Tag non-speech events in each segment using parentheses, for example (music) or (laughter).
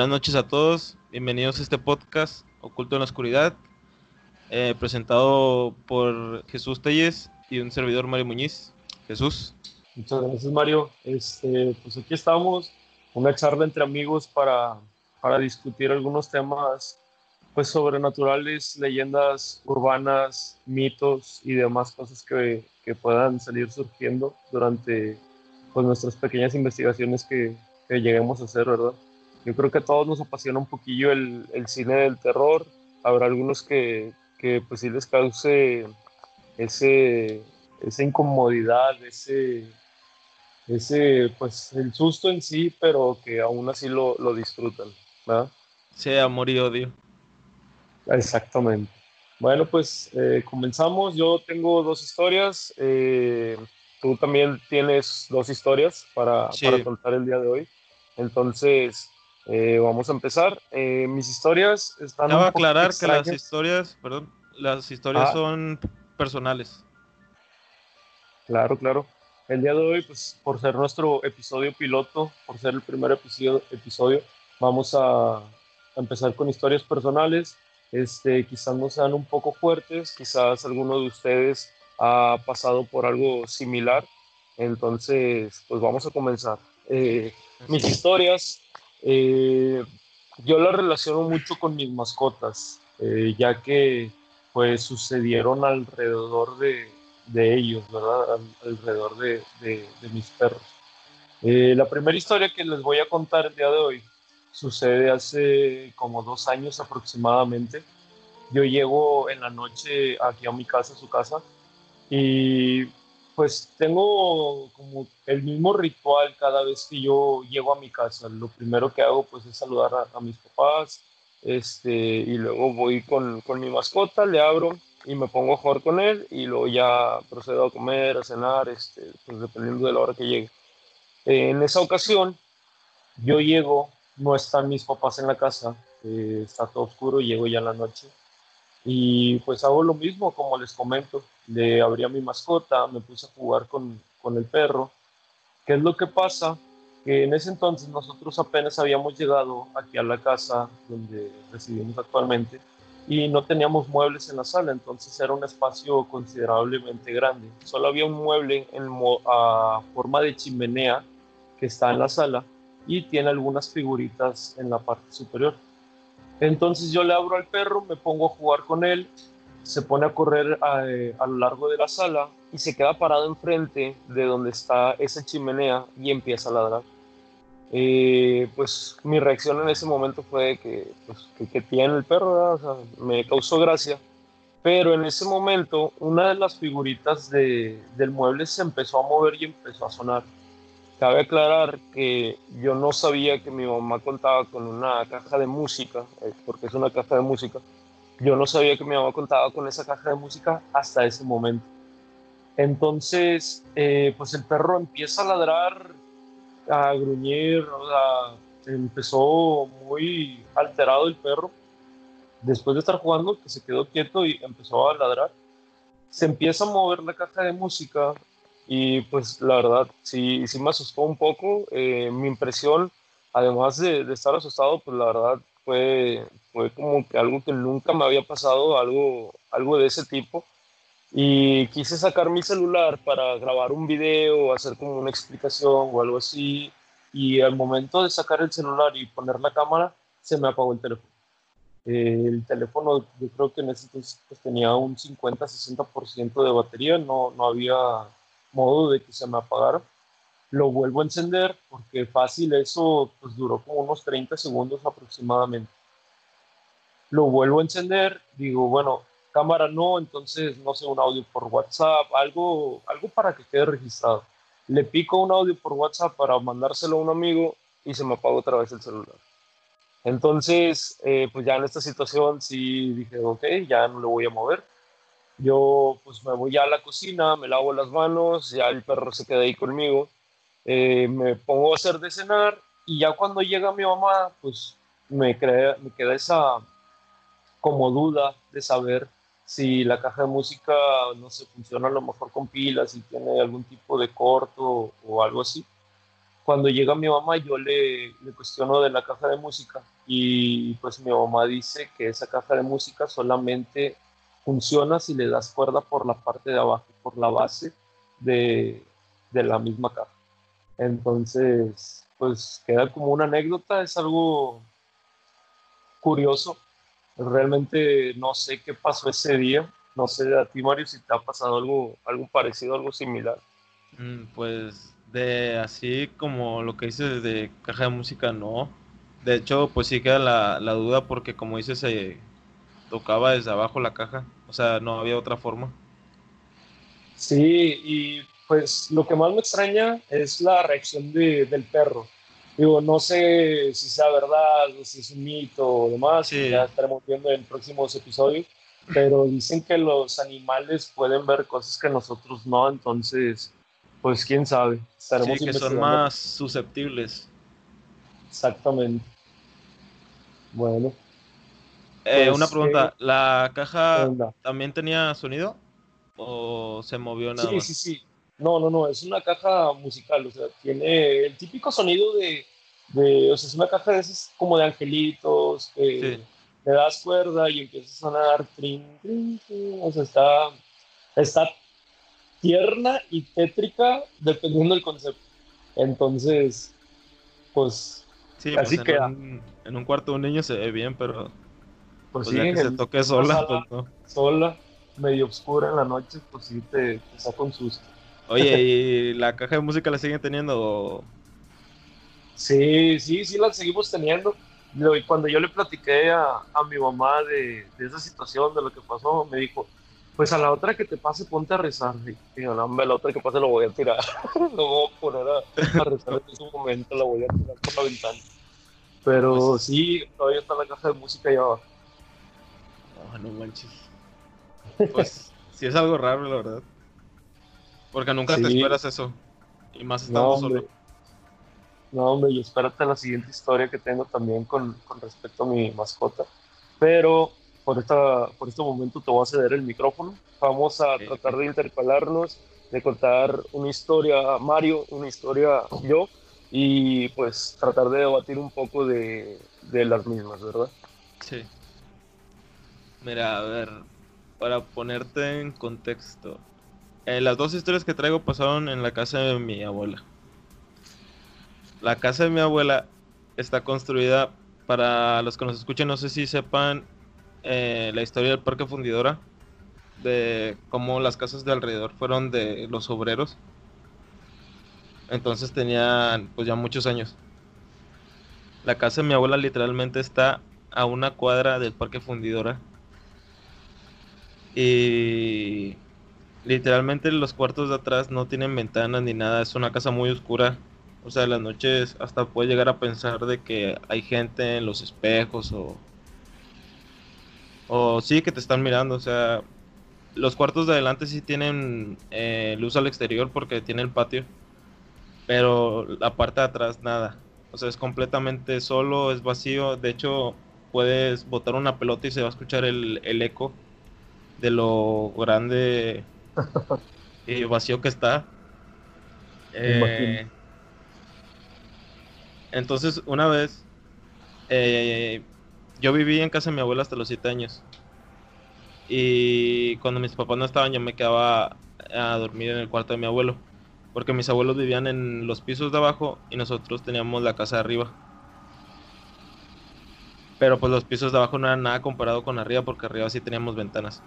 Buenas noches a todos, bienvenidos a este podcast Oculto en la Oscuridad, eh, presentado por Jesús Telles y un servidor Mario Muñiz. Jesús. Muchas gracias Mario. Este, pues aquí estamos, una charla entre amigos para, para discutir algunos temas pues sobrenaturales, leyendas urbanas, mitos y demás cosas que, que puedan salir surgiendo durante pues, nuestras pequeñas investigaciones que, que, lleguemos a hacer, ¿verdad? Yo creo que a todos nos apasiona un poquillo el, el cine del terror. Habrá algunos que, que pues sí les cause ese, esa incomodidad, ese, ese, pues el susto en sí, pero que aún así lo, lo disfrutan, ¿verdad? Sí, amor y odio. Exactamente. Bueno, pues eh, comenzamos. Yo tengo dos historias. Eh, tú también tienes dos historias para, Sí. para contar el día de hoy. Entonces, eh, vamos a empezar. Eh, mis historias están. Poquito aclarar que las historias, perdón, las historias Ah. son personales. Claro, claro. El día de hoy, pues por ser nuestro episodio piloto, por ser el primer episodio, episodio vamos a, a empezar con historias personales. Este, quizás no sean un poco fuertes, quizás alguno de ustedes ha pasado por algo similar. Entonces, pues vamos a comenzar. Eh, mis historias, eh, yo las relaciono mucho con mis mascotas, eh, ya que pues sucedieron alrededor de, de ellos, ¿verdad? Al- alrededor de, de- de mis perros. Eh, la primera historia que les voy a contar el día de hoy sucede hace como dos años aproximadamente. Yo llego en la noche aquí a mi casa, a su casa, y pues tengo como el mismo ritual cada vez que yo llego a mi casa. Lo primero que hago pues es saludar a, mis papás, este, y luego voy con, con mi mascota, le abro y me pongo a jugar con él y luego ya procedo a comer, a cenar, este, pues dependiendo de la hora que llegue. en esa ocasión, yo llego, no están mis papás en la casa, eh, está todo oscuro, llego ya en la noche y pues hago lo mismo, como les comento, le abrí a mi mascota, me puse a jugar con, con el perro. ¿Qué es lo que pasa? Que en ese entonces nosotros apenas habíamos llegado aquí a la casa donde residimos actualmente y no teníamos muebles en la sala, entonces era un espacio considerablemente grande. Solo había un mueble en a forma de chimenea que está en la sala y tiene algunas figuritas en la parte superior. Entonces yo le abro al perro, me pongo a jugar con él, se pone a correr a, eh, a lo largo de la sala y se queda parado enfrente de donde está esa chimenea y empieza a ladrar. Eh, pues mi reacción en ese momento fue que, pues, que, que tiene el perro, me causó gracia. Pero en ese momento una de las figuritas de, del mueble se empezó a mover y empezó a sonar. Cabe aclarar que yo no sabía que mi mamá contaba con una caja de música, eh, porque es una caja de música. Yo no sabía que mi mamá contaba con esa caja de música hasta ese momento. Entonces, eh, pues el perro empieza a ladrar, a gruñir, o sea, empezó muy alterado el perro. Después de estar jugando, que se quedó quieto y empezó a ladrar. Se empieza a mover la caja de música y pues la verdad sí, sí me asustó un poco. Eh, mi impresión, además de, de, estar asustado, pues la verdad fue, fue como que algo que nunca me había pasado, algo, algo de ese tipo. Y quise sacar mi celular para grabar un video, hacer como una explicación o algo así. Y al momento de sacar el celular y poner la cámara, se me apagó el teléfono. Eh, el teléfono, yo creo que en ese entonces pues, tenía un 50-60% de batería, no, no había modo de que se me apagara. Lo vuelvo a encender porque fácil, eso pues duró como unos 30 segundos aproximadamente. Lo vuelvo a encender, digo, bueno, cámara no, entonces no sé, un audio por WhatsApp, algo, algo para que quede registrado. Le pico un audio por WhatsApp para mandárselo a un amigo y se me apagó otra vez el celular. Entonces, eh, pues ya en esta situación sí dije, ok, ya no le voy a mover. Yo pues me voy ya a la cocina, me lavo las manos, ya el perro se queda ahí conmigo, eh, me pongo a hacer de cenar y ya cuando llega mi mamá, pues me, crea, me queda esa como duda de saber si la caja de música no se funciona a lo mejor con pilas, si tiene algún tipo de corto o algo así. cuando llega mi mamá yo le, le cuestiono de la caja de música y pues mi mamá dice que esa caja de música solamente funciona si le das cuerda por la parte de abajo, por la base de, de la misma caja. Entonces, pues queda como una anécdota, es algo curioso. Realmente no sé qué pasó ese día. No sé a ti, Mario, si te ha pasado algo, algo parecido, algo similar. Mm, pues de así como lo que dices de caja de música, no. De hecho, pues sí queda la, la duda porque como dices, se tocaba desde abajo la caja. O sea, no había otra forma. Sí, y pues lo que más me extraña es la reacción de, del perro. Digo, no sé si sea verdad o si es un mito o demás, ya estaremos viendo en próximos episodios, pero dicen que los animales pueden ver cosas que nosotros no, entonces, pues quién sabe. Estaremos sí, que son más susceptibles. Exactamente. Bueno. Eh, pues, una pregunta, eh, ¿la caja también tenía sonido? ¿O se movió nada sí, Sí, sí, no, no, no, es una caja musical, o sea, tiene el típico sonido de, de o sea, es una caja de esas como de angelitos, que le das cuerda y empieza a sonar, trin, trin, o sea, está, está tierna y tétrica dependiendo del concepto. Entonces, pues, sí, así pues en en un cuarto de un niño se ve bien, pero pues, pues sí, que se toque sola, pues no. Sola, medio oscura en la noche, pues sí te, te saca un susto. Oye, (laughs) ¿y la caja de música la siguen teniendo? Sí, sí, sí la seguimos teniendo. Y cuando yo le platiqué a, a mi mamá de, de, esa situación, de lo que pasó, me dijo, pues a la otra que te pase ponte a rezar. Y yo, no, la otra que pase lo voy a tirar. (laughs) lo voy a poner a, rezar en ese momento, la voy a tirar por la ventana. Pero pues sí, todavía está la caja de música allá abajo. Oh, no manches. (laughs) Pues sí es algo raro, la verdad. Porque nunca te esperas eso. Y más estando no, solo. No, hombre, y espérate la siguiente historia que tengo también con, con respecto a mi mascota. Pero por, esta, por este momento te voy a ceder el micrófono. Vamos a tratar de intercalarnos, de contar una historia Mario, una historia yo, y pues tratar de debatir un poco de, de las mismas, ¿verdad? Sí. Mira, a ver, para ponerte en contexto, eh, las dos historias que traigo pasaron en la casa de mi abuela. La casa de mi abuela está construida, para los que nos escuchen, no sé si sepan eh, la historia del Parque Fundidora, de cómo las casas de alrededor fueron de los obreros. Entonces tenían pues ya muchos años. La casa de mi abuela literalmente está a una cuadra del Parque Fundidora. Y literalmente los cuartos de atrás no tienen ventanas ni nada, es una casa muy oscura. O sea, las noches hasta puede llegar a pensar de que hay gente en los espejos o... O sí que te están mirando, o sea... Los cuartos de adelante sí tienen eh, luz al exterior porque tiene el patio. Pero la parte de atrás nada. O sea, es completamente solo, es vacío. De hecho, puedes botar una pelota y se va a escuchar el, el eco de lo grande (laughs) y vacío que está. Eh, entonces, una vez, eh, yo viví en casa de mi abuela hasta los 7 años. Y cuando mis papás no estaban, yo me quedaba a dormir en el cuarto de mi abuelo. Porque mis abuelos vivían en los pisos de abajo y nosotros teníamos la casa de arriba. Pero pues los pisos de abajo no eran nada comparado con arriba porque arriba sí teníamos ventanas.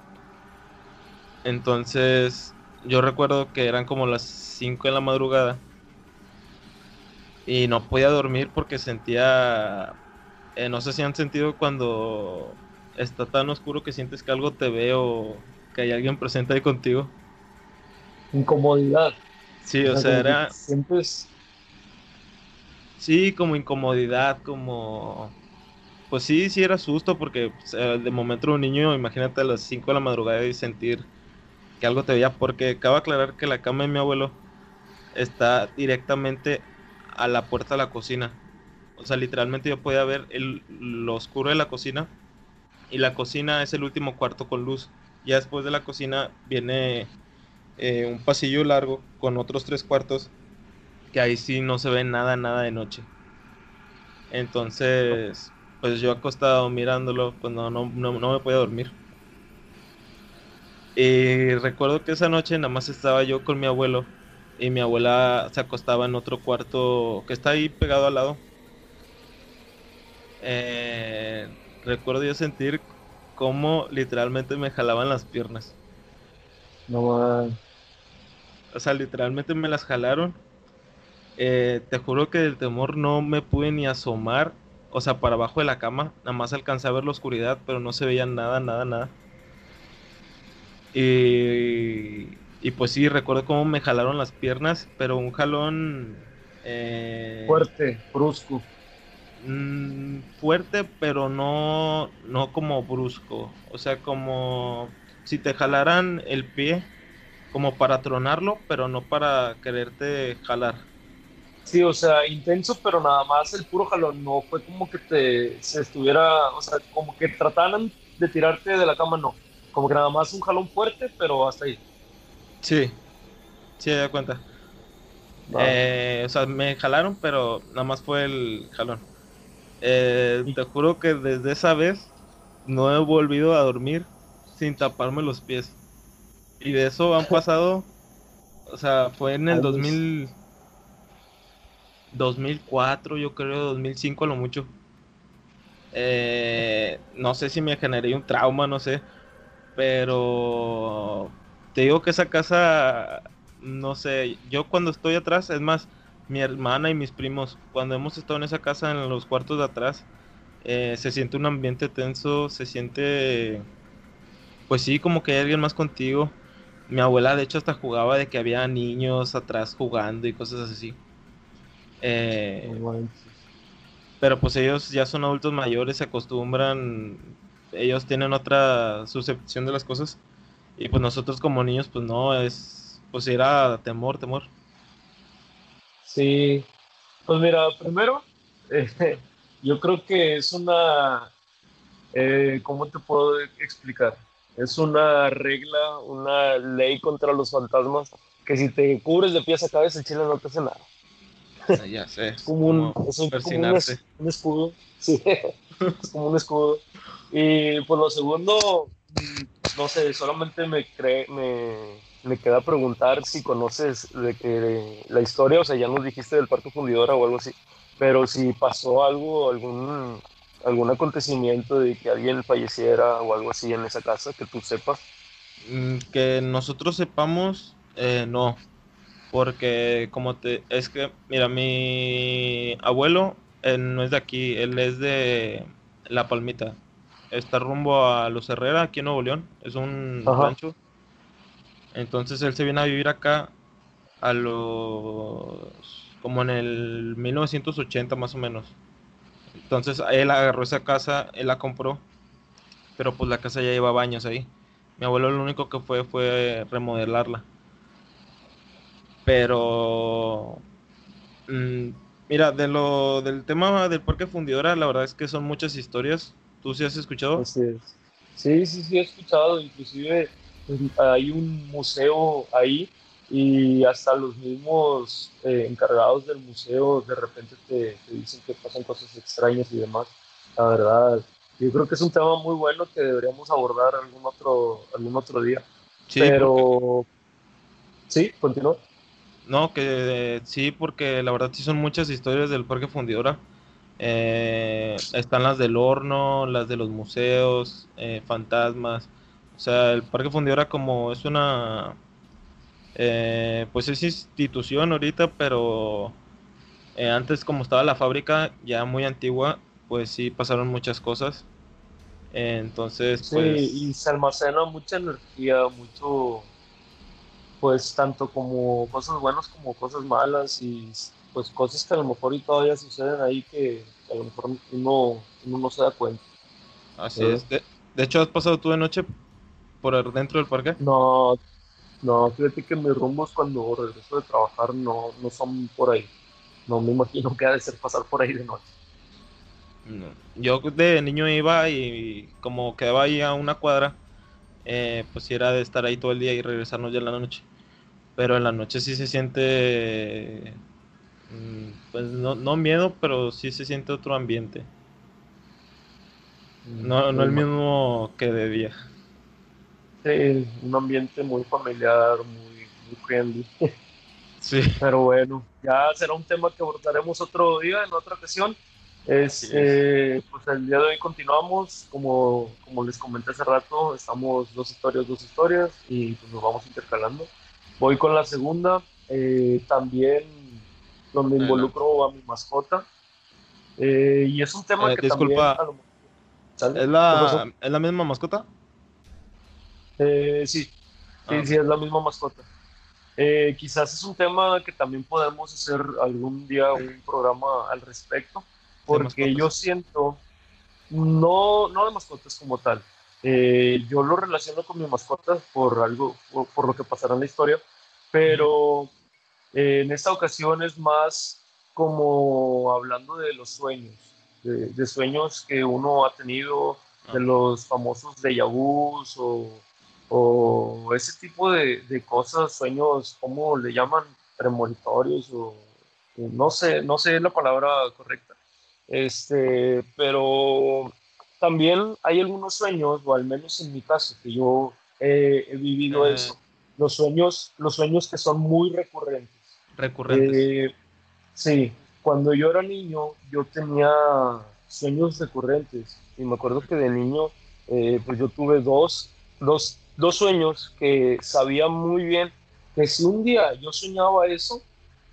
Entonces, yo recuerdo que eran como las 5 de la madrugada y no podía dormir porque sentía, eh, no sé si han sentido cuando está tan oscuro que sientes que algo te ve o que hay alguien presente ahí contigo. Incomodidad. Sí, o, sea, era... Sientes... Sí, como incomodidad, como... Pues sí, sí era susto porque pues, de momento un niño, imagínate a las 5 de la madrugada y sentir que algo te veía, porque cabe aclarar que la cama de mi abuelo está directamente a la puerta de la cocina. O sea, literalmente yo podía ver el, lo oscuro de la cocina y la cocina es el último cuarto con luz. Ya después de la cocina viene eh, un pasillo largo con otros tres cuartos que ahí sí no se ve nada, nada de noche. Entonces, pues yo acostado mirándolo, pues no, no, no, no me podía dormir. Y recuerdo que esa noche nada más estaba yo con mi abuelo y mi abuela se acostaba en otro cuarto que está ahí pegado al lado. Eh, recuerdo yo sentir cómo literalmente me jalaban las piernas. No man. O sea, literalmente me las jalaron. Eh, te juro que del temor no me pude ni asomar. O sea, para abajo de la cama. Nada más alcancé a ver la oscuridad, pero no se veía nada, nada, nada. Y, y pues sí, recuerdo cómo me jalaron las piernas, pero un jalón... eh, Fuerte, brusco. mm, fuerte, pero no, no como brusco. O sea, como si te jalaran el pie, como para tronarlo, pero no para quererte jalar. Sí, o sea, intenso, pero nada más el puro jalón. No fue como que te se estuviera, o sea, como que trataran de tirarte de la cama, no. Como que nada más un jalón fuerte, pero hasta ahí. Sí, sí, me cuenta. Eh, o sea, me jalaron, pero nada más fue el jalón. Eh, te juro que desde esa vez no he volvido a dormir sin taparme los pies. Y de eso han (laughs) pasado, o sea, fue en el Años. 2000, 2004, yo creo, 2005 a lo mucho. Eh, no sé si me generé un trauma, no sé, pero te digo que esa casa, no sé, yo cuando estoy atrás, es más, mi hermana y mis primos, cuando hemos estado en esa casa en los cuartos de atrás, eh, se siente un ambiente tenso, se siente, pues sí, como que hay alguien más contigo. Mi abuela, de hecho, hasta jugaba de que había niños atrás jugando y cosas así. Eh, pero pues ellos ya son adultos mayores, se acostumbran, ellos tienen otra suscepción de las cosas. Y pues nosotros como niños, pues no, es, pues era temor, temor. Sí, pues mira, primero, (laughs) eh, yo creo que es una, eh, ¿cómo te puedo explicar? Es una regla, una ley contra los fantasmas, que si te cubres de pies a cabeza, el chile no te hace nada. Ah, Ya sé, Es como un, es un- como un persinarse. es- un escudo, sí, (laughs) es como un escudo. Y por lo segundo, mm, no sé, solamente me, cree, me, me queda preguntar si conoces de que la historia, o sea, ya nos dijiste del parque fundidora o algo así, pero si pasó algo, algún, algún acontecimiento de que alguien falleciera o algo así en esa casa, que tú sepas. Mm, Que nosotros sepamos, eh, no. Porque como te... Es que, mira, mi abuelo eh, no es de aquí, él es de La Palmita. Está rumbo a Los Herrera, aquí en Nuevo León. Es un Ajá. rancho. Entonces él se viene a vivir acá a los... como en el 1980 más o menos. Entonces él agarró esa casa, él la compró, pero pues la casa ya llevaba años ahí. Mi abuelo lo único que fue fue remodelarla. Pero mm, mira, de lo del tema del parque fundidora, la verdad es que son muchas historias. ¿Tú sí has escuchado? Así es. Sí, sí, sí, he escuchado. Inclusive pues, hay un museo ahí y hasta los mismos eh, encargados del museo de repente te, te dicen que pasan cosas extrañas y demás. La verdad, yo creo que es un tema muy bueno que deberíamos abordar algún otro, algún otro día. Sí, Pero, sí, continúa. No, que eh, sí, porque la verdad sí son muchas historias del Parque Fundidora. Eh, están las del horno, las de los museos, eh, fantasmas. O sea, el Parque Fundidora como es una, eh, pues es institución ahorita, pero eh, antes como estaba la fábrica ya muy antigua, pues sí pasaron muchas cosas. Entonces, Sí, pues... y se almacena mucha energía, mucho, pues tanto como cosas buenas como cosas malas y pues cosas que a lo mejor y todavía suceden ahí que a lo mejor uno, uno no se da cuenta. Así es. De, de hecho, ¿has pasado tú de noche por dentro del parque? No, no, fíjate que mis rumbos cuando regreso de trabajar no, no son por ahí. No me imagino que ha de ser pasar por ahí de noche. No. Yo de niño iba y como quedaba ahí a una cuadra, eh, pues era de estar ahí todo el día y regresarnos ya en la noche. Pero en la noche sí se siente pues no, no miedo, pero sí se siente otro ambiente. Mm, no, no el mismo que de día. Sí, un ambiente muy familiar, muy, muy friendly. (laughs) Sí. Pero bueno, ya será un tema que abordaremos otro día, en otra ocasión. Es, eh, pues el día de hoy continuamos, como, como les comenté hace rato, estamos dos historias, dos historias y pues nos vamos intercalando. Voy con la segunda, eh, también donde involucro a mi mascota. Eh, y es un tema que disculpa, también... ¿Es, la, ¿Es la misma mascota? sí, sí, ah. sí, es la misma mascota. Eh, quizás es un tema que también podemos hacer algún día un programa al respecto, porque yo siento, no, no de mascotas como tal, eh, yo lo relaciono con mi mascota por algo, por, lo que pasará en la historia, pero eh, en esta ocasión es más como hablando de los sueños, de, sueños que uno ha tenido, de ah. los famosos vus o o ese tipo de, cosas, sueños, ¿cómo le llaman? Premonitorios o no sé, no sé la palabra correcta. Este, pero también hay algunos sueños, o al menos en mi caso, que yo he vivido eh. eso. Los sueños, los sueños que son muy recurrentes. Recurrentes. Eh, sí, cuando yo era niño, yo tenía sueños recurrentes. Y me acuerdo que de niño, eh, pues yo tuve dos, dos dos sueños que sabía muy bien que si un día yo soñaba eso,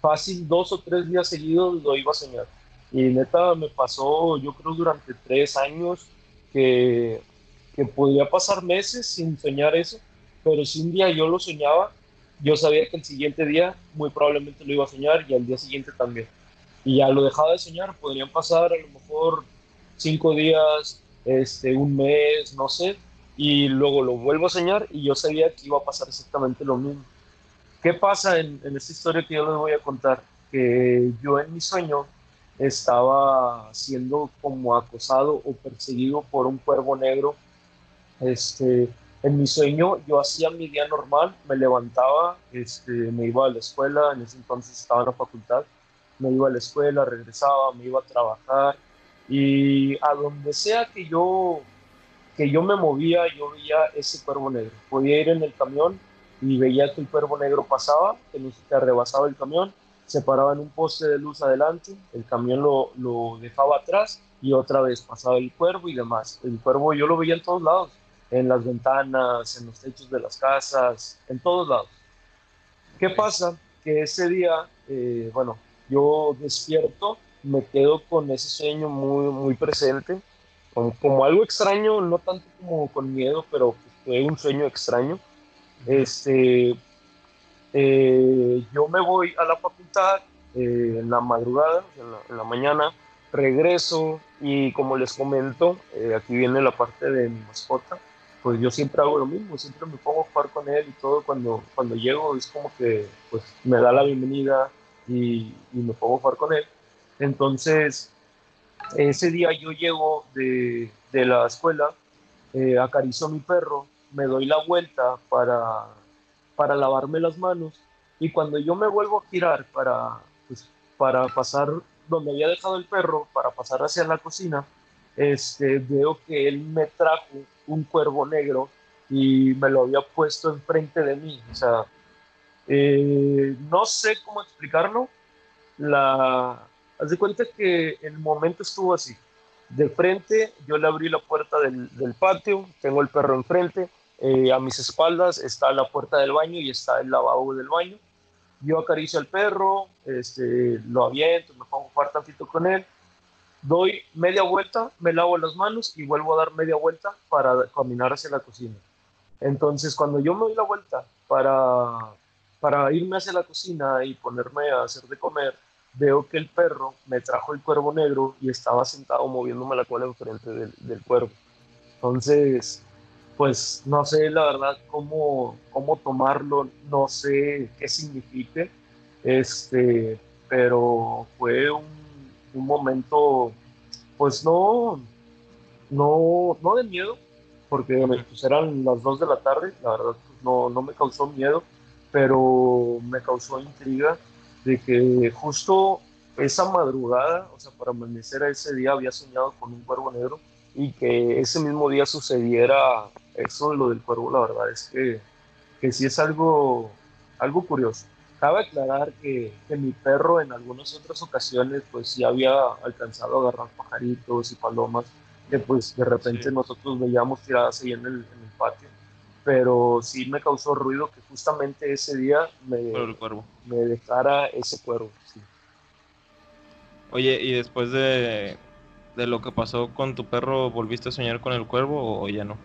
fácil dos o tres días seguidos lo iba a soñar. Y neta me pasó, yo creo, durante tres años que, que podía pasar meses sin soñar eso, pero si un día yo lo soñaba, yo sabía que el siguiente día muy probablemente lo iba a soñar y al día siguiente también. Y ya lo dejaba de soñar, podrían pasar a lo mejor cinco días, este, un mes, no sé, y luego lo vuelvo a soñar y yo sabía que iba a pasar exactamente lo mismo. ¿Qué pasa en, en esta historia que yo les voy a contar? Que yo en mi sueño estaba siendo como acosado o perseguido por un cuervo negro. Este, en mi sueño yo hacía mi día normal, me levantaba, este, me iba a la escuela, en ese entonces estaba en la facultad, me iba a la escuela, regresaba, me iba a trabajar y a donde sea que yo que yo me movía, yo veía ese cuervo negro. Podía ir en el camión y veía que el cuervo negro pasaba, que que rebasaba el camión, se paraba en un poste de luz adelante, el camión lo, lo dejaba atrás y otra vez pasaba el cuervo y demás. El cuervo yo lo veía en todos lados, en las ventanas, en los techos de las casas, en todos lados. ¿Qué pasa? Que ese día, eh, bueno, yo despierto, me quedo con ese sueño muy, muy presente como, algo extraño, no tanto como con miedo, pero fue un sueño extraño. Este, eh, yo me voy a la facultad eh, en la madrugada, en la, mañana, regreso y como les comento, eh, aquí viene la parte de mi mascota, pues yo siempre hago lo mismo, siempre me pongo a jugar con él y todo cuando, cuando llego es como que pues me da la bienvenida y, y me pongo a jugar con él. Entonces, ese día yo llego de, de la escuela, eh, acaricio a mi perro, me doy la vuelta para, para lavarme las manos y cuando yo me vuelvo a girar para, pues, para pasar donde había dejado el perro, para pasar hacia la cocina, este, veo que él me trajo un cuervo negro y me lo había puesto enfrente de mí. O sea, eh, no sé cómo explicarlo. La, Haz de cuenta que el momento estuvo así. De frente, yo le abrí la puerta del, patio, tengo el perro enfrente, eh, a mis espaldas está la puerta del baño y está el lavabo del baño. Yo acaricio al perro, este, lo aviento, me pongo a tantito con él, doy media vuelta, me lavo las manos y vuelvo a dar media vuelta para caminar hacia la cocina. Entonces, cuando yo me doy la vuelta para, para irme hacia la cocina y ponerme a hacer de comer, veo que el perro me trajo el cuervo negro y estaba sentado moviéndome la cola enfrente del, del cuervo. Entonces, pues no sé la verdad cómo, cómo tomarlo, no sé qué signifique, este, pero fue un, un momento, pues no, no, no de miedo, porque pues, eran las dos de la tarde, la verdad pues, no, no me causó miedo, pero me causó intriga de que justo esa madrugada, o sea, para amanecer a ese día había soñado con un cuervo negro y que ese mismo día sucediera eso, lo del cuervo, la verdad es que, que sí es algo, algo curioso. Cabe aclarar que, que, mi perro en algunas otras ocasiones pues ya había alcanzado a agarrar pajaritos y palomas que pues de repente nosotros veíamos tiradas ahí en el, en el, patio. Pero sí me causó ruido que justamente ese día me, me dejara ese cuervo. Sí. Oye, y después de, de lo que pasó con tu perro, ¿volviste a soñar con el cuervo o ya no?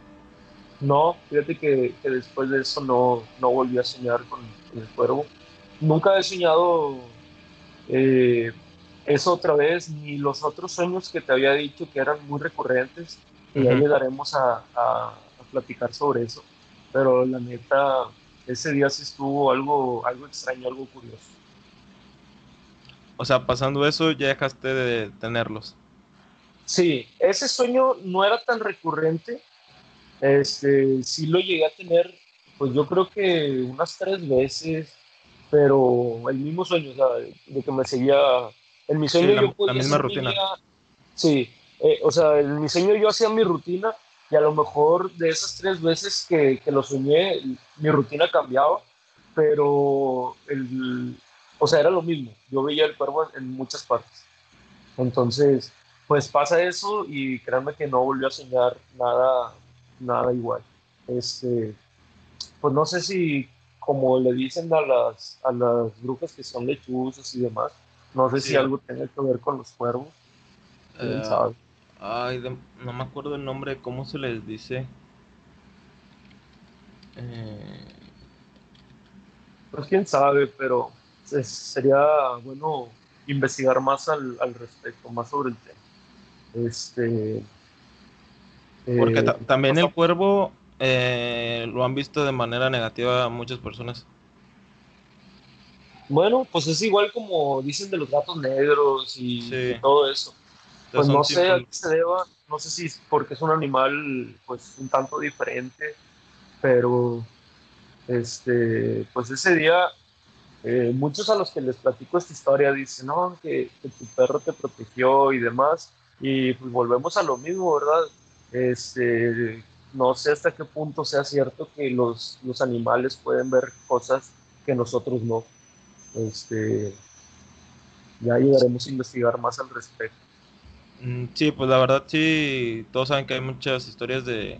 No, fíjate que, que después de eso no, no volví a soñar con, el cuervo. Nunca he soñado eh, eso otra vez, ni los otros sueños que te había dicho que eran muy recurrentes, y ya llegaremos a, a, platicar sobre eso. Pero la neta, ese día sí estuvo algo, algo extraño, algo curioso. O sea, pasando eso, ya dejaste de tenerlos. Sí, ese sueño no era tan recurrente. Este, sí lo llegué a tener, pues yo creo que unas tres veces, pero el mismo sueño, o sea, de que me seguía. En mi sueño la, yo la misma rutina. sí, eh, o sea, en mi sueño yo hacía mi rutina y a lo mejor de esas tres veces que, que lo soñé, mi rutina cambiaba, pero el, o sea, era lo mismo. Yo veía el cuervo en, muchas partes. Entonces, pues pasa eso y créanme que no volvió a soñar nada, nada igual. Este, pues no sé si, como le dicen a las, a las brujas que son lechuzas y demás, no sé si algo tiene que ver con los cuervos. Eh, ay, no me acuerdo el nombre, ¿cómo se les dice? Eh... Pues quién sabe, pero sería bueno investigar más al, al, respecto, más sobre el tema. Este, Porque eh, también el cuervo eh, lo han visto de manera negativa a muchas personas. Bueno, pues es igual como dicen de los gatos negros y, todo eso. Pues no sé a qué se deba, no sé si es porque es un animal pues un tanto diferente, pero este, pues ese día eh, muchos a los que les platico esta historia dicen, no, que, tu perro te protegió y demás. Y pues volvemos a lo mismo, ¿verdad? Este, no sé hasta qué punto sea cierto que los, los animales pueden ver cosas que nosotros no. Este, ya llegaremos a investigar más al respecto. Mm, sí, pues la verdad sí, todos saben que hay muchas historias de,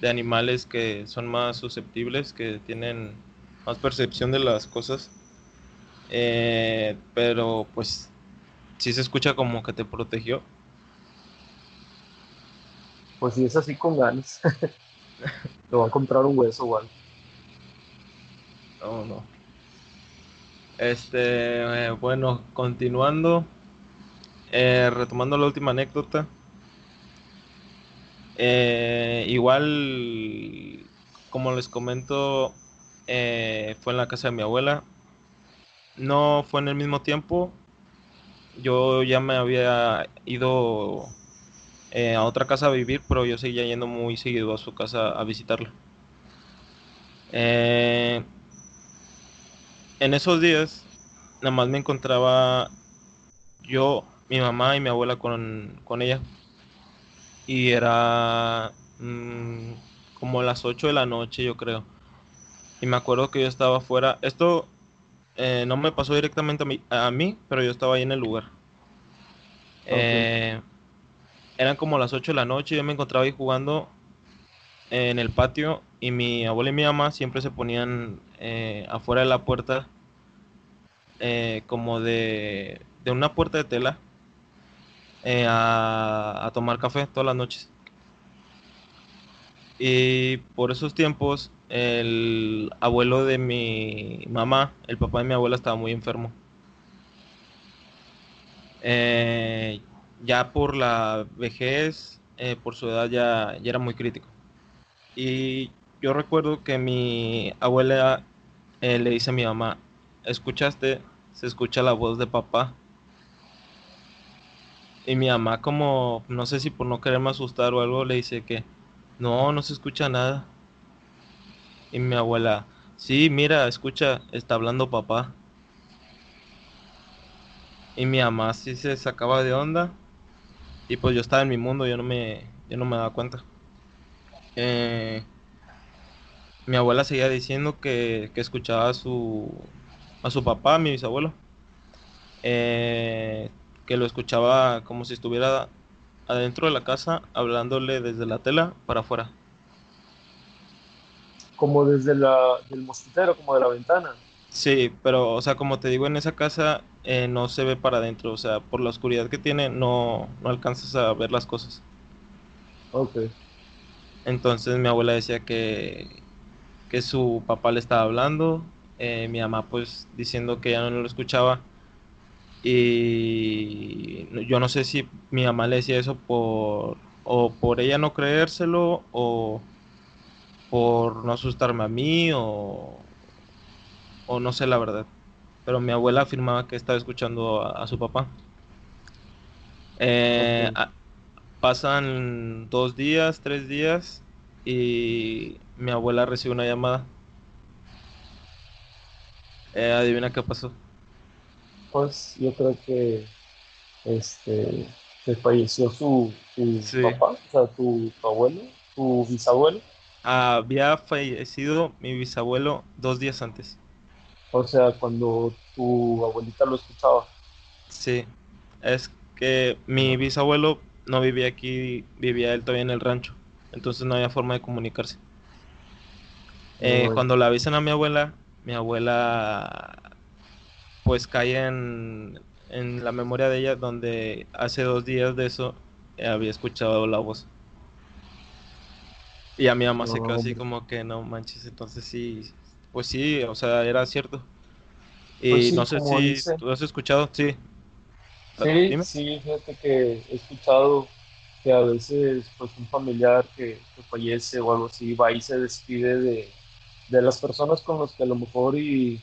de animales que son más susceptibles, que tienen más percepción de las cosas. Eh, pero pues si se escucha como que te protegió. Pues si es así con ganas. (laughs) te va a comprar un hueso algo. No, no. Este, eh, bueno, continuando. Eh, retomando la última anécdota. igual, como les comento, eh, fue en la casa de mi abuela. No fue en el mismo tiempo. Yo ya me había ido eh, a otra casa a vivir, pero yo seguía yendo muy seguido a su casa a visitarla. Eh, en esos días, nada más me encontraba yo, mi mamá y mi abuela con, ella. Y era mm, como las 8 de la noche, yo creo. Y me acuerdo que yo estaba afuera. Esto eh, no me pasó directamente a mí, a mí, pero yo estaba ahí en el lugar. Eh, eran como las 8 de la noche, yo me encontraba ahí jugando en el patio y mi abuela y mi mamá siempre se ponían eh, afuera de la puerta como de, de, una puerta de tela a, a tomar café todas las noches. Y por esos tiempos el abuelo de mi mamá, el papá de mi abuela estaba muy enfermo. Ya por la vejez, eh, por su edad ya, ya, era muy crítico. Y yo recuerdo que mi abuela eh, le dice a mi mamá, ¿escuchaste? Se escucha la voz de papá. Y mi mamá como, no sé si por no quererme asustar o algo, le dice que no, no se escucha nada. Y mi abuela, sí, mira, escucha, está hablando papá. Y mi mamá sí se sacaba de onda. Y pues yo estaba en mi mundo, yo no me, yo no me daba cuenta. Eh, mi abuela seguía diciendo que, que escuchaba a su, a su papá, mi bisabuelo. Eh, que lo escuchaba como si estuviera adentro de la casa hablándole desde la tela para afuera. Como desde la, del mosquitero, como de la ventana. Sí, pero, o sea, como te digo, en esa casa eh, no se ve para adentro, o sea, por la oscuridad que tiene no, no alcanzas a ver las cosas. Ok. Entonces mi abuela decía que, que su papá le estaba hablando, eh, mi mamá pues diciendo que ya no lo escuchaba. Y yo no sé si mi mamá le decía eso por, o por ella no creérselo, o por no asustarme a mí, o, o no sé la verdad. Pero mi abuela afirmaba que estaba escuchando a, su papá. Eh, pasan dos días, tres días y mi abuela recibe una llamada. Eh, adivina qué pasó. Pues yo creo que este que falleció su, papá, o sea, tu, abuelo, tu bisabuelo. había fallecido mi bisabuelo dos días antes. O sea, cuando tu abuelita lo escuchaba. Sí, es que mi bisabuelo no vivía aquí, vivía él todavía en el rancho, entonces no había forma de comunicarse. Eh, cuando le avisan a mi abuela, mi abuela pues cae en, en la memoria de ella donde hace dos días de eso había escuchado la voz. Y a mi mamá se quedó así como que no manches, entonces sí, pues sí, o sea, era cierto. Y pues no sé si tú has escuchado, sí. Sí, sí, fíjate que he escuchado que a veces pues un familiar que, fallece o algo así va y se despide de, de, las personas con las que a lo mejor y,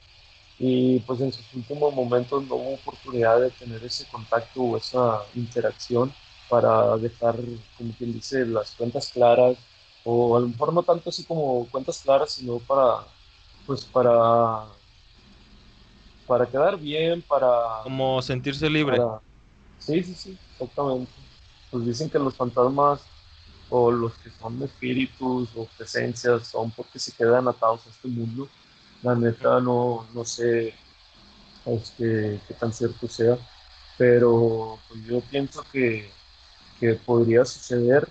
y pues en sus últimos momentos no hubo oportunidad de tener ese contacto o esa interacción para dejar, como quien dice, las cuentas claras o a lo mejor no tanto así como cuentas claras, sino para pues para para quedar bien, para como sentirse libre. Sí, sí, sí, exactamente. Pues dicen que los fantasmas o los que son espíritus o presencias son porque se quedan atados a este mundo. La neta no, no sé este, qué tan cierto sea, pero pues yo pienso que, que podría suceder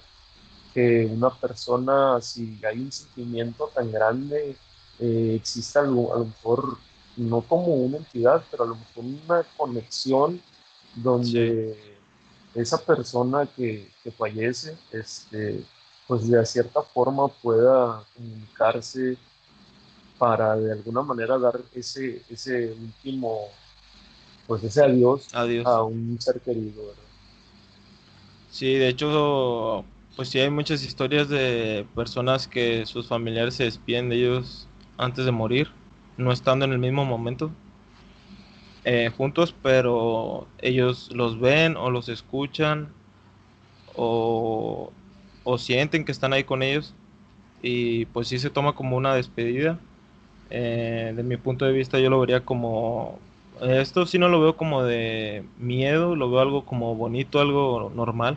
que una persona, si hay un sentimiento tan grande eh, exista a lo, mejor no como una entidad, pero a lo mejor una conexión donde esa persona que, fallece, este, pues de cierta forma pueda comunicarse para de alguna manera dar ese, ese último, pues ese adiós, adiós. a un ser querido, Sí, de hecho, pues sí hay muchas historias de personas que sus familiares se despiden de ellos antes de morir, no estando en el mismo momento eh, juntos, pero ellos los ven o los escuchan o, sienten que están ahí con ellos y pues sí se toma como una despedida. Eh, de mi punto de vista yo lo vería como esto sí no lo veo como de miedo, lo veo algo como bonito, algo normal.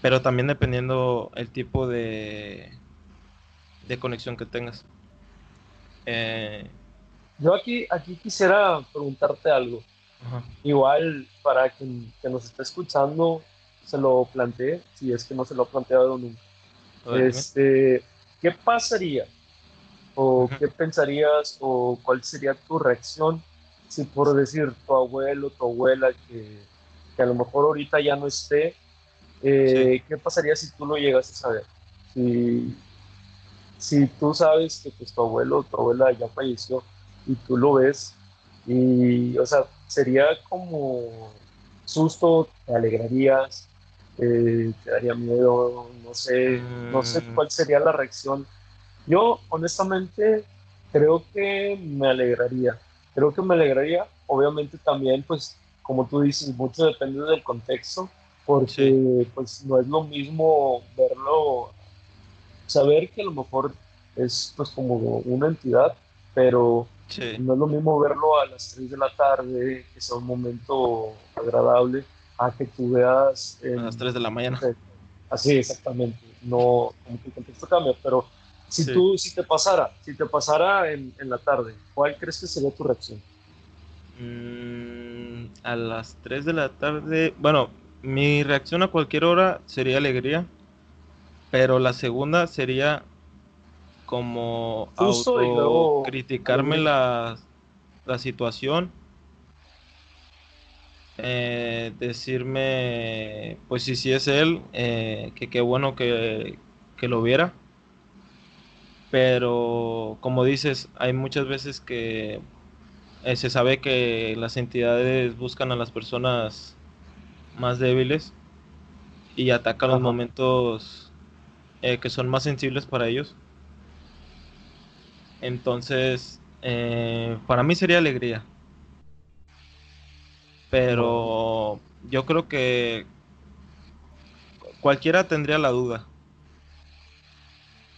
Pero también dependiendo el tipo de, de conexión que tengas. Eh, Yo aquí, aquí quisiera preguntarte algo. Igual para quien que nos esté escuchando, se lo planteé, si es que no se lo ha planteado nunca. Este, ¿Qué pasaría? ¿O qué pensarías? ¿O cuál sería tu reacción si por decir tu abuelo, tu abuela, que, que a lo mejor ahorita ya no esté, eh, ¿qué pasaría si tú lo llegas a saber? Si, si tú sabes que pues, tu abuelo o tu abuela ya falleció y tú lo ves, y, o sea, sería como susto, te alegrarías, eh, te daría miedo, no sé, no sé mm. cuál sería la reacción. Yo, honestamente, creo que me alegraría. Creo que me alegraría. Obviamente también, pues, como tú dices, mucho depende del contexto, porque pues no es lo mismo verlo saber que a lo mejor es pues como una entidad, pero no es lo mismo verlo a las 3 de la tarde, que sea un momento agradable, a que tú veas... a las 3 de la mañana. Así, exactamente. No, como que el contexto cambia, pero si tú, si te pasara, si te pasara en, en, la tarde, ¿cuál crees que sería tu reacción? Mm, a las 3 de la tarde, bueno, mi reacción a cualquier hora sería alegría, pero la segunda sería como autocriticarme la, la situación, eh, decirme, pues si sí es él, eh, que qué bueno que, que lo viera, pero como dices, hay muchas veces que eh, se sabe que las entidades buscan a las personas más débiles y atacan los momentos que son más sensibles para ellos. Entonces, eh, para mí sería alegría. Pero yo creo que cualquiera tendría la duda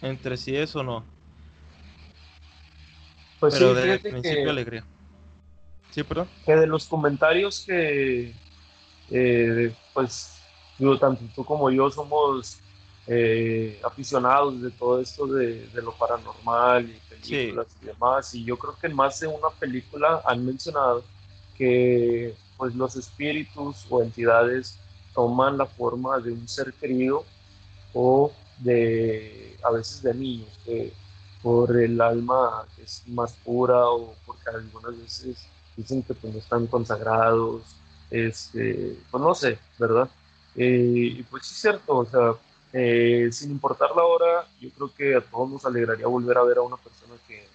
entre si es o no. Pues Pero sí, de principio alegría. Sí, perdón. Que de los comentarios que, eh, pues, digo, tanto tú como yo somos eh, aficionados de todo esto de, lo paranormal y películas y demás. Y yo creo que en más de una película han mencionado que pues los espíritus o entidades toman la forma de un ser querido o de a veces de niños que por el alma es más pura o porque algunas veces dicen que pues, no están consagrados este pues no sé verdad eh, y pues sí es cierto o sea eh, sin importar la hora, yo creo que a todos nos alegraría volver a ver a una persona que,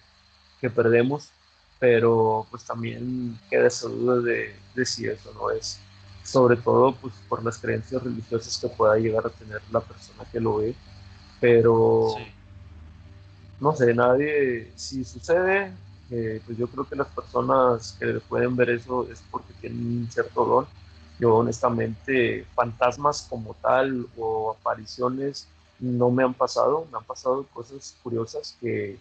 que perdemos, pero pues también queda esa duda de, de, si eso no es, sobre todo pues por las creencias religiosas que pueda llegar a tener la persona que lo ve, pero no sé, nadie, si sucede, eh, pues yo creo que las personas que pueden ver eso es porque tienen un cierto don yo honestamente, fantasmas como tal o apariciones no me han pasado, me han pasado cosas curiosas que,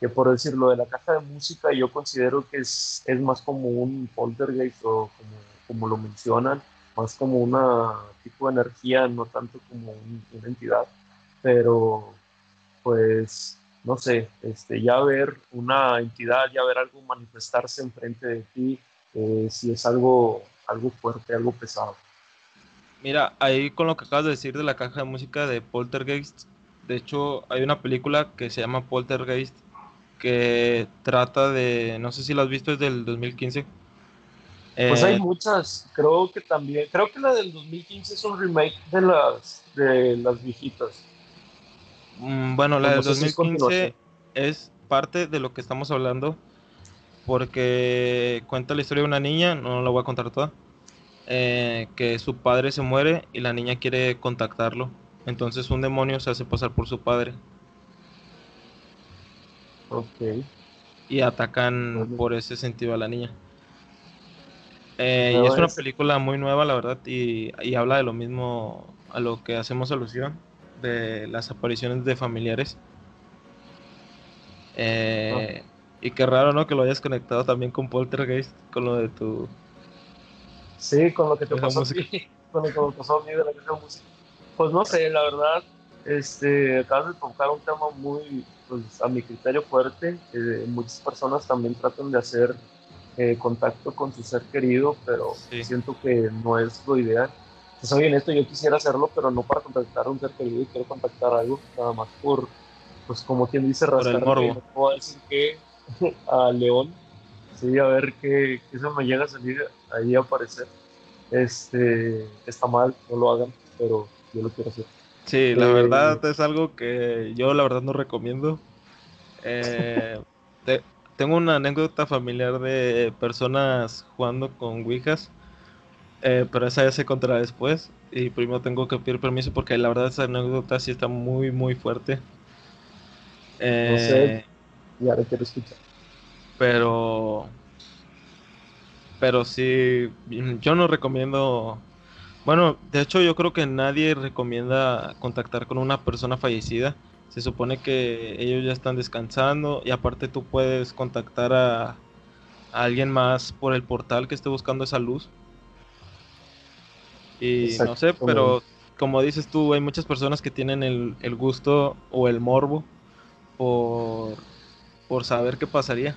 que por decirlo de la caja de música yo considero que es, es más como un poltergeist o como, como lo mencionan, más como una tipo de energía, no tanto como una entidad, pero pues no sé, este, ya ver una entidad, ya ver algo manifestarse enfrente de ti, eh, si es algo algo fuerte, algo pesado. Mira, ahí con lo que acabas de decir de la caja de música de Poltergeist, de hecho hay una película que se llama Poltergeist que trata de, no sé si la has visto, es del 2015. Pues hay eh, muchas, creo que también, creo que la del 2015 es un remake de las, de las viejitas. Mm, bueno, la del 2015 es parte de lo que estamos hablando porque cuenta la historia de una niña, no la voy a contar toda, eh, que su padre se muere y la niña quiere contactarlo. Entonces un demonio se hace pasar por su padre. Ok. Y atacan por ese sentido a la niña. Eh, y es una película muy nueva, la verdad, y, habla de lo mismo a lo que hacemos alusión, de las apariciones de familiares. Eh, y qué raro, ¿no? Que lo hayas conectado también con Poltergeist, con lo de tu... Sí, con lo que te pasó a ti, (laughs) con lo que me pasó a mí de la de música. Pues no sé, la verdad, este, acabas de tocar un tema muy, pues a mi criterio fuerte. muchas personas también tratan de hacer eh, contacto con su ser querido, pero siento que no es lo ideal. Pues en esto yo quisiera hacerlo, pero no para contactar a un ser querido, quiero contactar algo, nada más por, pues como quien dice, rascar. No puedo decir que a León, sí, a ver qué, eso me llega a salir ahí a aparecer. Este, está mal, no lo hagan, pero yo lo quiero hacer. Sí, la eh, verdad es algo que yo la verdad no recomiendo. Eh, (laughs) tengo una anécdota familiar de personas jugando con Ouijas, eh, pero esa ya se contará después. Y primero tengo que pedir permiso porque la verdad esa anécdota sí está muy, muy fuerte. no sé, y ahora quiero escuchar. Pero. Pero sí, yo no recomiendo. Bueno, de hecho, yo creo que nadie recomienda contactar con una persona fallecida Se supone que ellos ya están descansando y aparte tú puedes contactar a, a alguien más por el portal que esté buscando esa luz. Y no sé, pero como dices tú, hay muchas personas que tienen el, el gusto o el morbo por, por saber qué pasaría.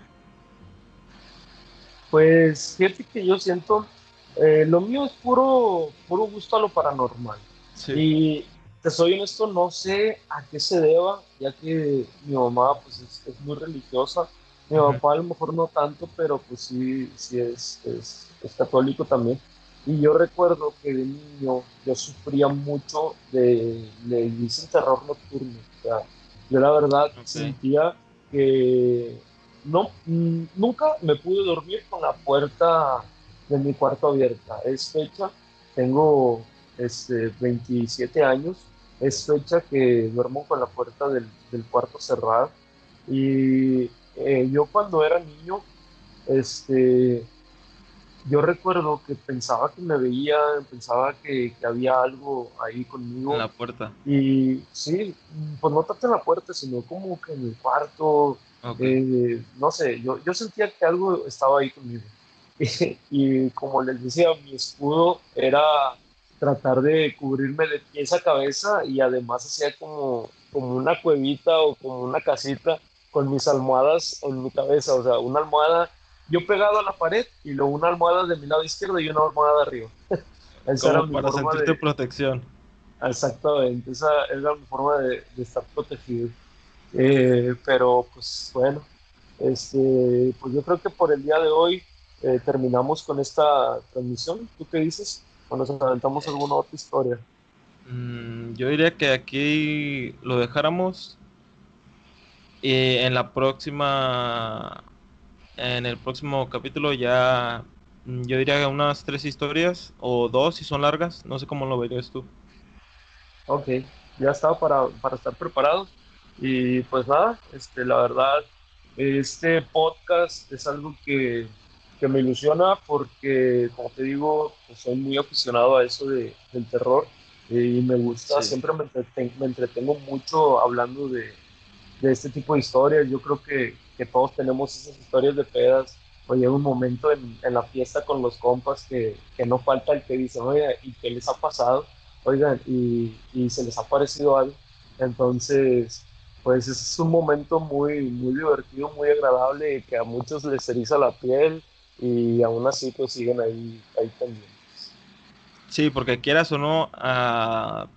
Pues fíjate que yo siento, eh, lo mío es puro, puro gusto a lo paranormal. Y te soy honesto, no sé a qué se deba, ya que mi mamá pues es, muy religiosa. Mi papá a lo mejor no tanto, pero pues sí, sí es, es, católico también. Y yo recuerdo que de niño yo sufría mucho de, le dicen terror nocturno. O sea, yo la verdad sentía que no, nunca me pude dormir con la puerta de mi cuarto abierta. Es fecha, tengo este, 27 años, es fecha que duermo con la puerta del, cuarto cerrada. Y eh, yo cuando era niño, este, yo recuerdo que pensaba que me veía, pensaba que, había algo ahí conmigo. En la puerta. Y sí, pues no tanto en la puerta, sino como que en el cuarto. Eh, no sé, yo, yo sentía que algo estaba ahí conmigo. (laughs) Y, como les decía, mi escudo era tratar de cubrirme de pies a cabeza y además hacía como, como una cuevita o como una casita con mis almohadas en mi cabeza, o sea, una almohada yo pegado a la pared y luego una almohada de mi lado izquierdo y una almohada de arriba. (laughs) esa era mi para forma sentirte de... protección. Exactamente, esa era mi forma de, estar protegido. Eh, pero pues bueno, este, pues yo creo que por el día de hoy eh, terminamos con esta transmisión. ¿Tú qué dices? Cuando nos aventamos alguna otra historia. Mm, yo diría que aquí lo dejáramos y en la próxima en el próximo capítulo ya mm, yo diría unas tres historias o dos si son largas, no sé cómo lo verías tú. Ok, ya estaba para, para estar preparado y pues nada, este, la verdad, este podcast es algo que, que me ilusiona porque, como te digo, pues soy muy aficionado a eso de, del terror y me gusta, siempre me, me entretengo mucho hablando de, de este tipo de historias. Yo creo que, que todos tenemos esas historias de pedas. O llega un momento en, en la fiesta con los compas que, que, no falta el que dice, oye, ¿y qué les ha pasado? Oigan, y, y se les ha parecido algo. Entonces, pues es un momento muy, muy divertido, muy agradable, que a muchos les eriza la piel y aún así pues siguen ahí, ahí también. Sí, porque quieras o no,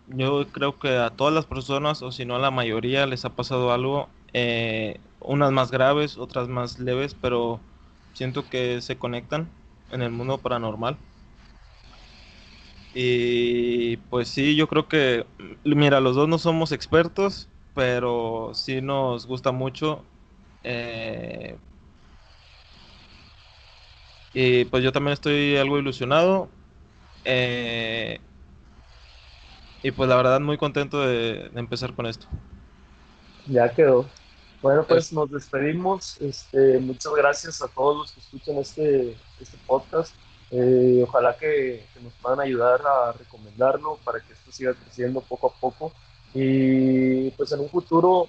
yo creo que a todas las personas, o si no a la mayoría, les ha pasado algo, eh, unas más graves, otras más leves, pero siento que se conectan en el mundo paranormal. Y pues sí, yo creo que, mira, los dos no somos expertos, pero sí nos gusta mucho. Eh, y pues yo también estoy algo ilusionado eh, y pues la verdad muy contento de, empezar con esto. Ya quedó. Bueno, pues nos despedimos. Este, muchas gracias a todos los que escuchan este, este podcast. Eh, ojalá que, nos puedan ayudar a recomendarlo para que esto siga creciendo poco a poco. Y pues en un futuro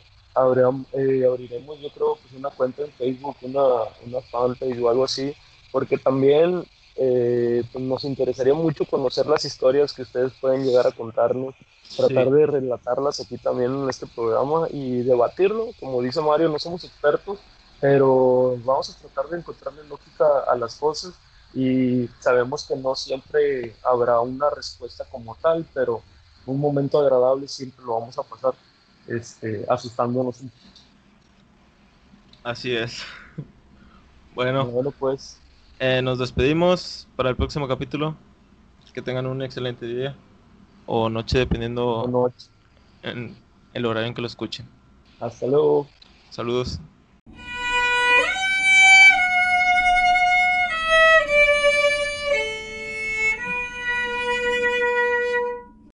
eh, abriremos, yo creo, pues una cuenta en Facebook, una, una fanpage o algo así, porque también eh, pues nos interesaría mucho conocer las historias que ustedes pueden llegar a contarnos, tratar de relatarlas aquí también en este programa y debatirlo. Como dice Mario, no somos expertos, pero vamos a tratar de encontrarle lógica a las cosas y sabemos que no siempre habrá una respuesta como tal, pero un momento agradable siempre lo vamos a pasar este, asustándonos un poco. Así es. (laughs) Bueno, bueno pues eh, nos despedimos para el próximo capítulo. Que tengan un excelente día o noche, dependiendo en el horario en que lo escuchen. Hasta luego. Saludos.